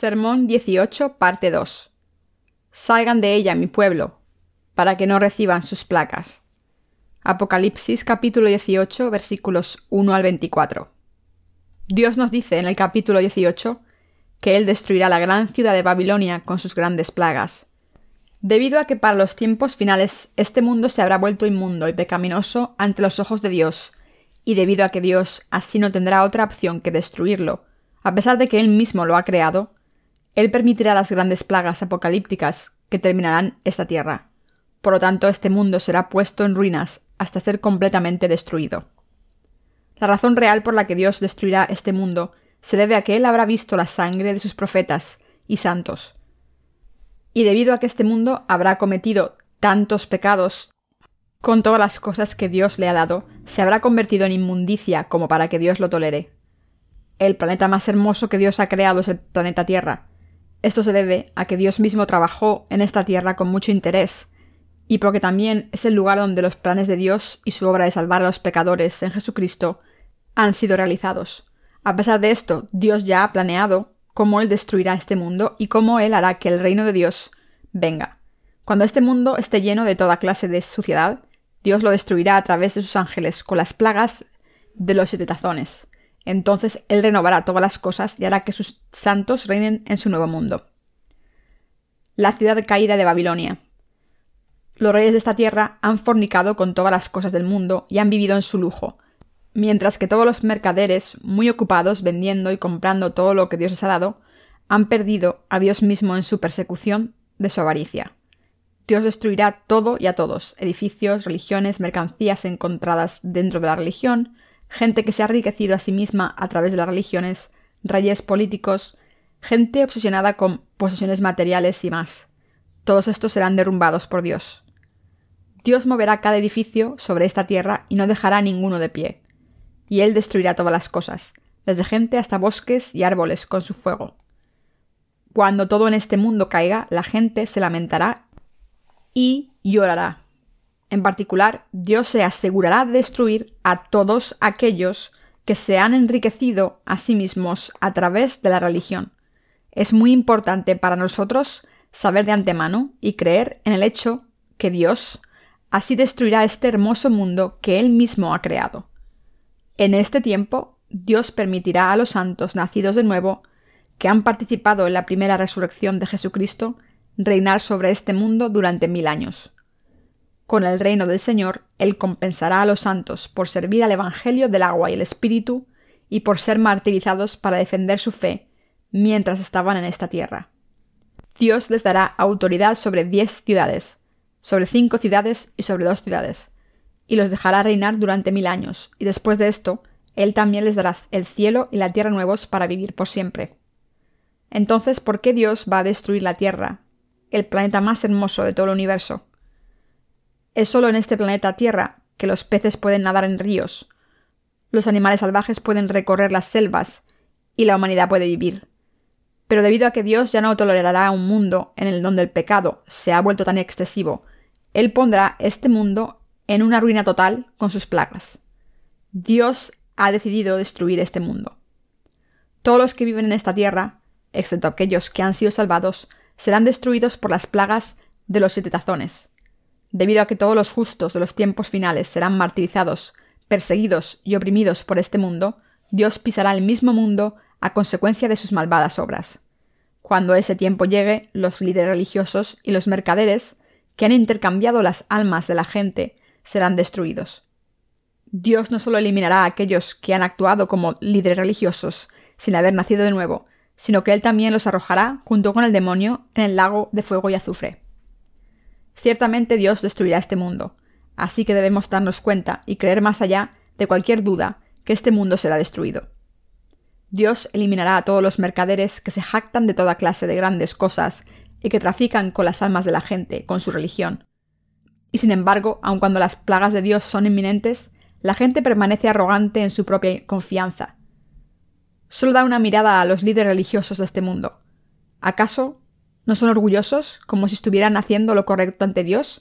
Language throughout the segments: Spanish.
Sermón 18, parte 2. Salgan de ella, mi pueblo, para que no reciban sus placas. Apocalipsis capítulo 18, versículos 1 al 24. Dios nos dice en el capítulo 18 que Él destruirá la gran ciudad de Babilonia con sus grandes plagas. Debido a que para los tiempos finales este mundo se habrá vuelto inmundo y pecaminoso ante los ojos de Dios, y debido a que Dios así no tendrá otra opción que destruirlo, a pesar de que Él mismo lo ha creado, Él permitirá las grandes plagas apocalípticas que terminarán esta tierra. Por lo tanto, este mundo será puesto en ruinas hasta ser completamente destruido. La razón real por la que Dios destruirá este mundo se debe a que Él habrá visto la sangre de sus profetas y santos. Y debido a que este mundo habrá cometido tantos pecados con todas las cosas que Dios le ha dado, se habrá convertido en inmundicia como para que Dios lo tolere. El planeta más hermoso que Dios ha creado es el planeta Tierra. Esto se debe a que Dios mismo trabajó en esta Tierra con mucho interés, y porque también es el lugar donde los planes de Dios y su obra de salvar a los pecadores en Jesucristo han sido realizados. A pesar de esto, Dios ya ha planeado cómo Él destruirá este mundo y cómo Él hará que el reino de Dios venga. Cuando este mundo esté lleno de toda clase de suciedad, Dios lo destruirá a través de sus ángeles con las plagas de los siete tazones. Entonces Él renovará todas las cosas y hará que sus santos reinen en su nuevo mundo. La ciudad caída de Babilonia. Los reyes de esta tierra han fornicado con todas las cosas del mundo y han vivido en su lujo, mientras que todos los mercaderes, muy ocupados vendiendo y comprando todo lo que Dios les ha dado, han perdido a Dios mismo en su persecución de su avaricia. Dios destruirá todo y a todos, edificios, religiones, mercancías encontradas dentro de la religión, gente que se ha enriquecido a sí misma a través de las religiones, reyes políticos, gente obsesionada con posesiones materiales y más. Todos estos serán derrumbados por Dios. Dios moverá cada edificio sobre esta tierra y no dejará ninguno de pie y él destruirá todas las cosas, desde gente hasta bosques y árboles con su fuego. Cuando todo en este mundo caiga, la gente se lamentará y llorará. En particular, Dios se asegurará de destruir a todos aquellos que se han enriquecido a sí mismos a través de la religión. Es muy importante para nosotros saber de antemano y creer en el hecho que Dios así destruirá este hermoso mundo que Él mismo ha creado. En este tiempo, Dios permitirá a los santos nacidos de nuevo, que han participado en la primera resurrección de Jesucristo, reinar sobre este mundo durante mil años. Con el reino del Señor, Él compensará a los santos por servir al Evangelio del agua y el Espíritu y por ser martirizados para defender su fe mientras estaban en esta tierra. Dios les dará autoridad sobre diez ciudades, sobre cinco ciudades y sobre dos ciudades, y los dejará reinar durante mil años, y después de esto, Él también les dará el cielo y la tierra nuevos para vivir por siempre. Entonces, ¿por qué Dios va a destruir la Tierra, el planeta más hermoso de todo el universo? Es solo en este planeta Tierra que los peces pueden nadar en ríos, los animales salvajes pueden recorrer las selvas y la humanidad puede vivir. Pero debido a que Dios ya no tolerará un mundo en el donde el pecado se ha vuelto tan excesivo, Él pondrá este mundo en una ruina total con sus plagas. Dios ha decidido destruir este mundo. Todos los que viven en esta tierra, excepto aquellos que han sido salvados, serán destruidos por las plagas de los siete tazones. Debido a que todos los justos de los tiempos finales serán martirizados, perseguidos y oprimidos por este mundo, Dios pisará el mismo mundo a consecuencia de sus malvadas obras. Cuando ese tiempo llegue, los líderes religiosos y los mercaderes, que han intercambiado las almas de la gente serán destruidos. Dios no solo eliminará a aquellos que han actuado como líderes religiosos sin haber nacido de nuevo, sino que Él también los arrojará junto con el demonio en el lago de fuego y azufre. Ciertamente Dios destruirá este mundo, así que debemos darnos cuenta y creer más allá de cualquier duda que este mundo será destruido. Dios eliminará a todos los mercaderes que se jactan de toda clase de grandes cosas y que trafican con las almas de la gente, con su religión, y sin embargo, aun cuando las plagas de Dios son inminentes, la gente permanece arrogante en su propia confianza. Solo da una mirada a los líderes religiosos de este mundo. ¿Acaso no son orgullosos como si estuvieran haciendo lo correcto ante Dios?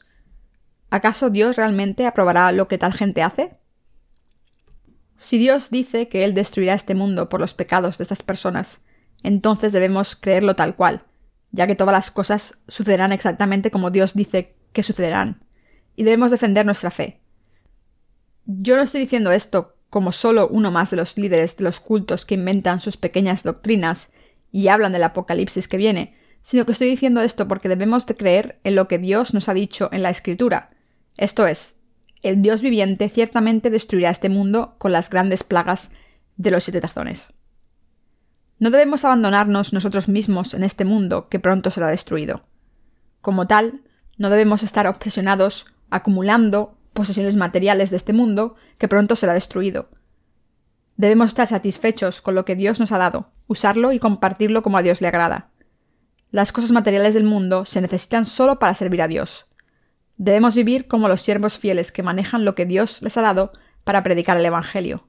¿Acaso Dios realmente aprobará lo que tal gente hace? Si Dios dice que Él destruirá este mundo por los pecados de estas personas, entonces debemos creerlo tal cual, ya que todas las cosas sucederán exactamente como Dios dice que sucederán, y debemos defender nuestra fe. Yo no estoy diciendo esto como solo uno más de los líderes de los cultos que inventan sus pequeñas doctrinas y hablan del apocalipsis que viene, sino que estoy diciendo esto porque debemos de creer en lo que Dios nos ha dicho en la Escritura. Esto es, el Dios viviente ciertamente destruirá este mundo con las grandes plagas de los siete tazones. No debemos abandonarnos nosotros mismos en este mundo que pronto será destruido. Como tal, no debemos estar obsesionados acumulando posesiones materiales de este mundo que pronto será destruido. Debemos estar satisfechos con lo que Dios nos ha dado, usarlo y compartirlo como a Dios le agrada. Las cosas materiales del mundo se necesitan solo para servir a Dios. Debemos vivir como los siervos fieles que manejan lo que Dios les ha dado para predicar el Evangelio.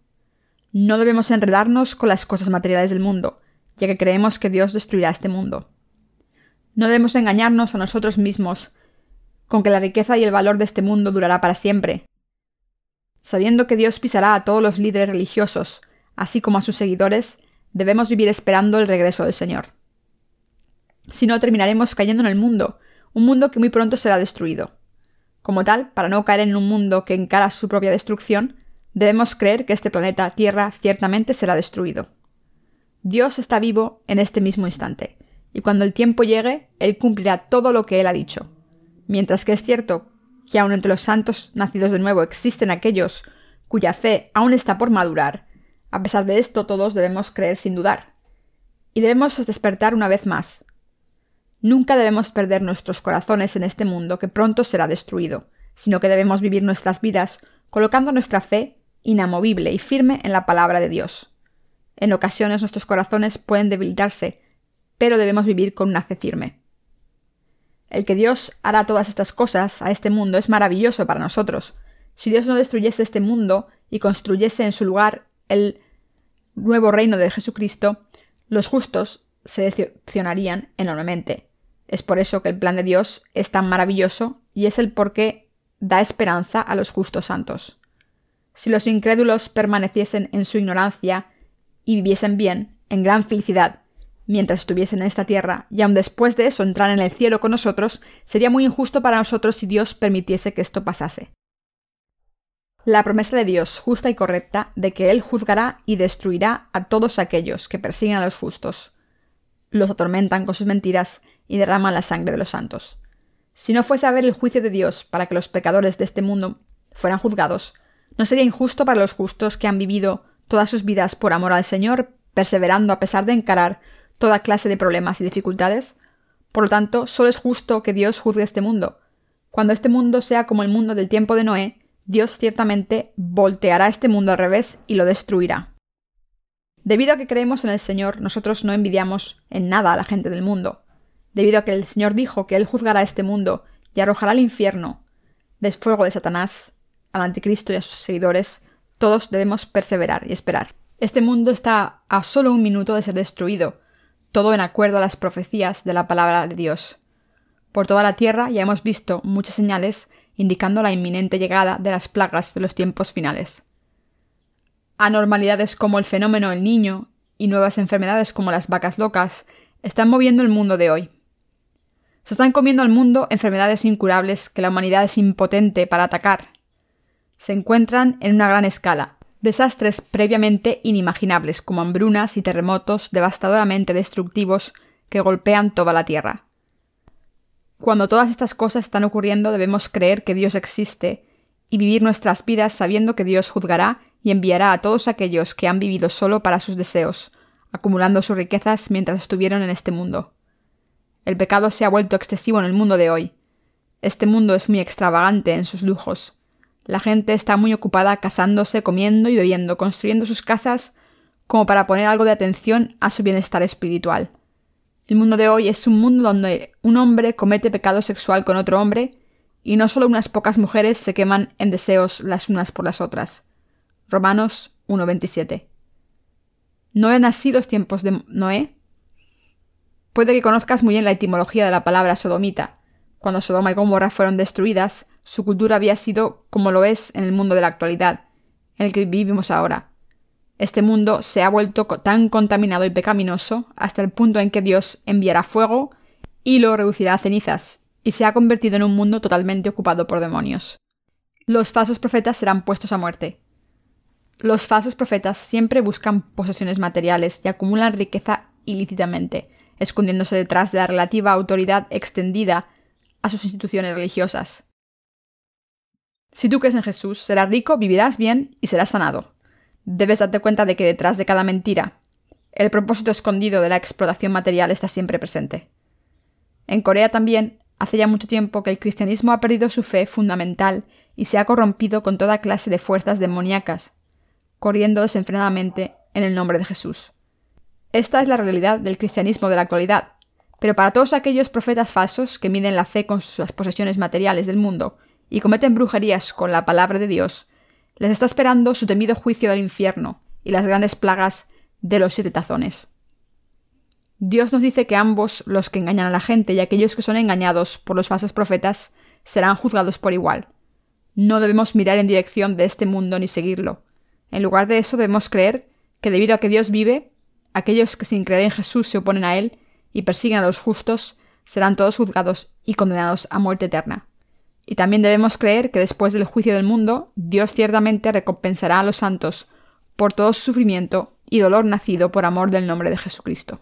No debemos enredarnos con las cosas materiales del mundo, ya que creemos que Dios destruirá este mundo. No debemos engañarnos a nosotros mismos con que la riqueza y el valor de este mundo durará para siempre. Sabiendo que Dios pisará a todos los líderes religiosos, así como a sus seguidores, debemos vivir esperando el regreso del Señor. Si no, terminaremos cayendo en el mundo, un mundo que muy pronto será destruido. Como tal, para no caer en un mundo que encara su propia destrucción, debemos creer que este planeta Tierra ciertamente será destruido. Dios está vivo en este mismo instante, y cuando el tiempo llegue, Él cumplirá todo lo que Él ha dicho. Mientras que es cierto que aun entre los santos nacidos de nuevo existen aquellos cuya fe aún está por madurar, a pesar de esto todos debemos creer sin dudar. Y debemos despertar una vez más. Nunca debemos perder nuestros corazones en este mundo que pronto será destruido, sino que debemos vivir nuestras vidas colocando nuestra fe inamovible y firme en la palabra de Dios. En ocasiones nuestros corazones pueden debilitarse, pero debemos vivir con una fe firme. El que Dios hará todas estas cosas a este mundo es maravilloso para nosotros. Si Dios no destruyese este mundo y construyese en su lugar el nuevo reino de Jesucristo, los justos se decepcionarían enormemente. Es por eso que el plan de Dios es tan maravilloso y es el por qué da esperanza a los justos santos. Si los incrédulos permaneciesen en su ignorancia y viviesen bien, en gran felicidad, mientras estuviesen en esta tierra, y aun después de eso entrar en el cielo con nosotros, sería muy injusto para nosotros si Dios permitiese que esto pasase. La promesa de Dios justa y correcta de que Él juzgará y destruirá a todos aquellos que persiguen a los justos, los atormentan con sus mentiras y derraman la sangre de los santos. Si no fuese a haber el juicio de Dios para que los pecadores de este mundo fueran juzgados, ¿no sería injusto para los justos que han vivido todas sus vidas por amor al Señor, perseverando a pesar de encarar toda clase de problemas y dificultades? Por lo tanto, solo es justo que Dios juzgue este mundo. Cuando este mundo sea como el mundo del tiempo de Noé, Dios ciertamente volteará este mundo al revés y lo destruirá. Debido a que creemos en el Señor, nosotros no envidiamos en nada a la gente del mundo. Debido a que el Señor dijo que Él juzgará este mundo y arrojará al infierno del fuego de Satanás, al anticristo y a sus seguidores, todos debemos perseverar y esperar. Este mundo está a solo un minuto de ser destruido, todo en acuerdo a las profecías de la palabra de Dios. Por toda la tierra ya hemos visto muchas señales indicando la inminente llegada de las plagas de los tiempos finales. Anormalidades como el fenómeno El Niño y nuevas enfermedades como las vacas locas están moviendo el mundo de hoy. Se están comiendo al mundo enfermedades incurables que la humanidad es impotente para atacar. Se encuentran en una gran escala, desastres previamente inimaginables como hambrunas y terremotos devastadoramente destructivos que golpean toda la Tierra. Cuando todas estas cosas están ocurriendo debemos creer que Dios existe y vivir nuestras vidas sabiendo que Dios juzgará y enviará a todos aquellos que han vivido solo para sus deseos, acumulando sus riquezas mientras estuvieron en este mundo. El pecado se ha vuelto excesivo en el mundo de hoy. Este mundo es muy extravagante en sus lujos. La gente está muy ocupada casándose, comiendo y bebiendo, construyendo sus casas como para poner algo de atención a su bienestar espiritual. El mundo de hoy es un mundo donde un hombre comete pecado sexual con otro hombre y no solo unas pocas mujeres se queman en deseos las unas por las otras. Romanos 1.27. ¿No eran así los tiempos de Noé? Puede que conozcas muy bien la etimología de la palabra sodomita. Cuando Sodoma y Gomorra fueron destruidas, su cultura había sido como lo es en el mundo de la actualidad, en el que vivimos ahora. Este mundo se ha vuelto tan contaminado y pecaminoso hasta el punto en que Dios enviará fuego y lo reducirá a cenizas, y se ha convertido en un mundo totalmente ocupado por demonios. Los falsos profetas serán puestos a muerte. Los falsos profetas siempre buscan posesiones materiales y acumulan riqueza ilícitamente, escondiéndose detrás de la relativa autoridad extendida a sus instituciones religiosas. Si tú crees en Jesús, serás rico, vivirás bien y serás sanado. Debes darte cuenta de que detrás de cada mentira, el propósito escondido de la explotación material está siempre presente. En Corea también, hace ya mucho tiempo que el cristianismo ha perdido su fe fundamental y se ha corrompido con toda clase de fuerzas demoníacas, corriendo desenfrenadamente en el nombre de Jesús. Esta es la realidad del cristianismo de la actualidad, pero para todos aquellos profetas falsos que miden la fe con sus posesiones materiales del mundo y cometen brujerías con la palabra de Dios, les está esperando su temido juicio del infierno y las grandes plagas de los siete tazones. Dios nos dice que ambos, los que engañan a la gente y aquellos que son engañados por los falsos profetas, serán juzgados por igual. No debemos mirar en dirección de este mundo ni seguirlo. En lugar de eso debemos creer que debido a que Dios vive, aquellos que sin creer en Jesús se oponen a Él y persiguen a los justos serán todos juzgados y condenados a muerte eterna. Y también debemos creer que después del juicio del mundo, Dios ciertamente recompensará a los santos por todo su sufrimiento y dolor nacido por amor del nombre de Jesucristo.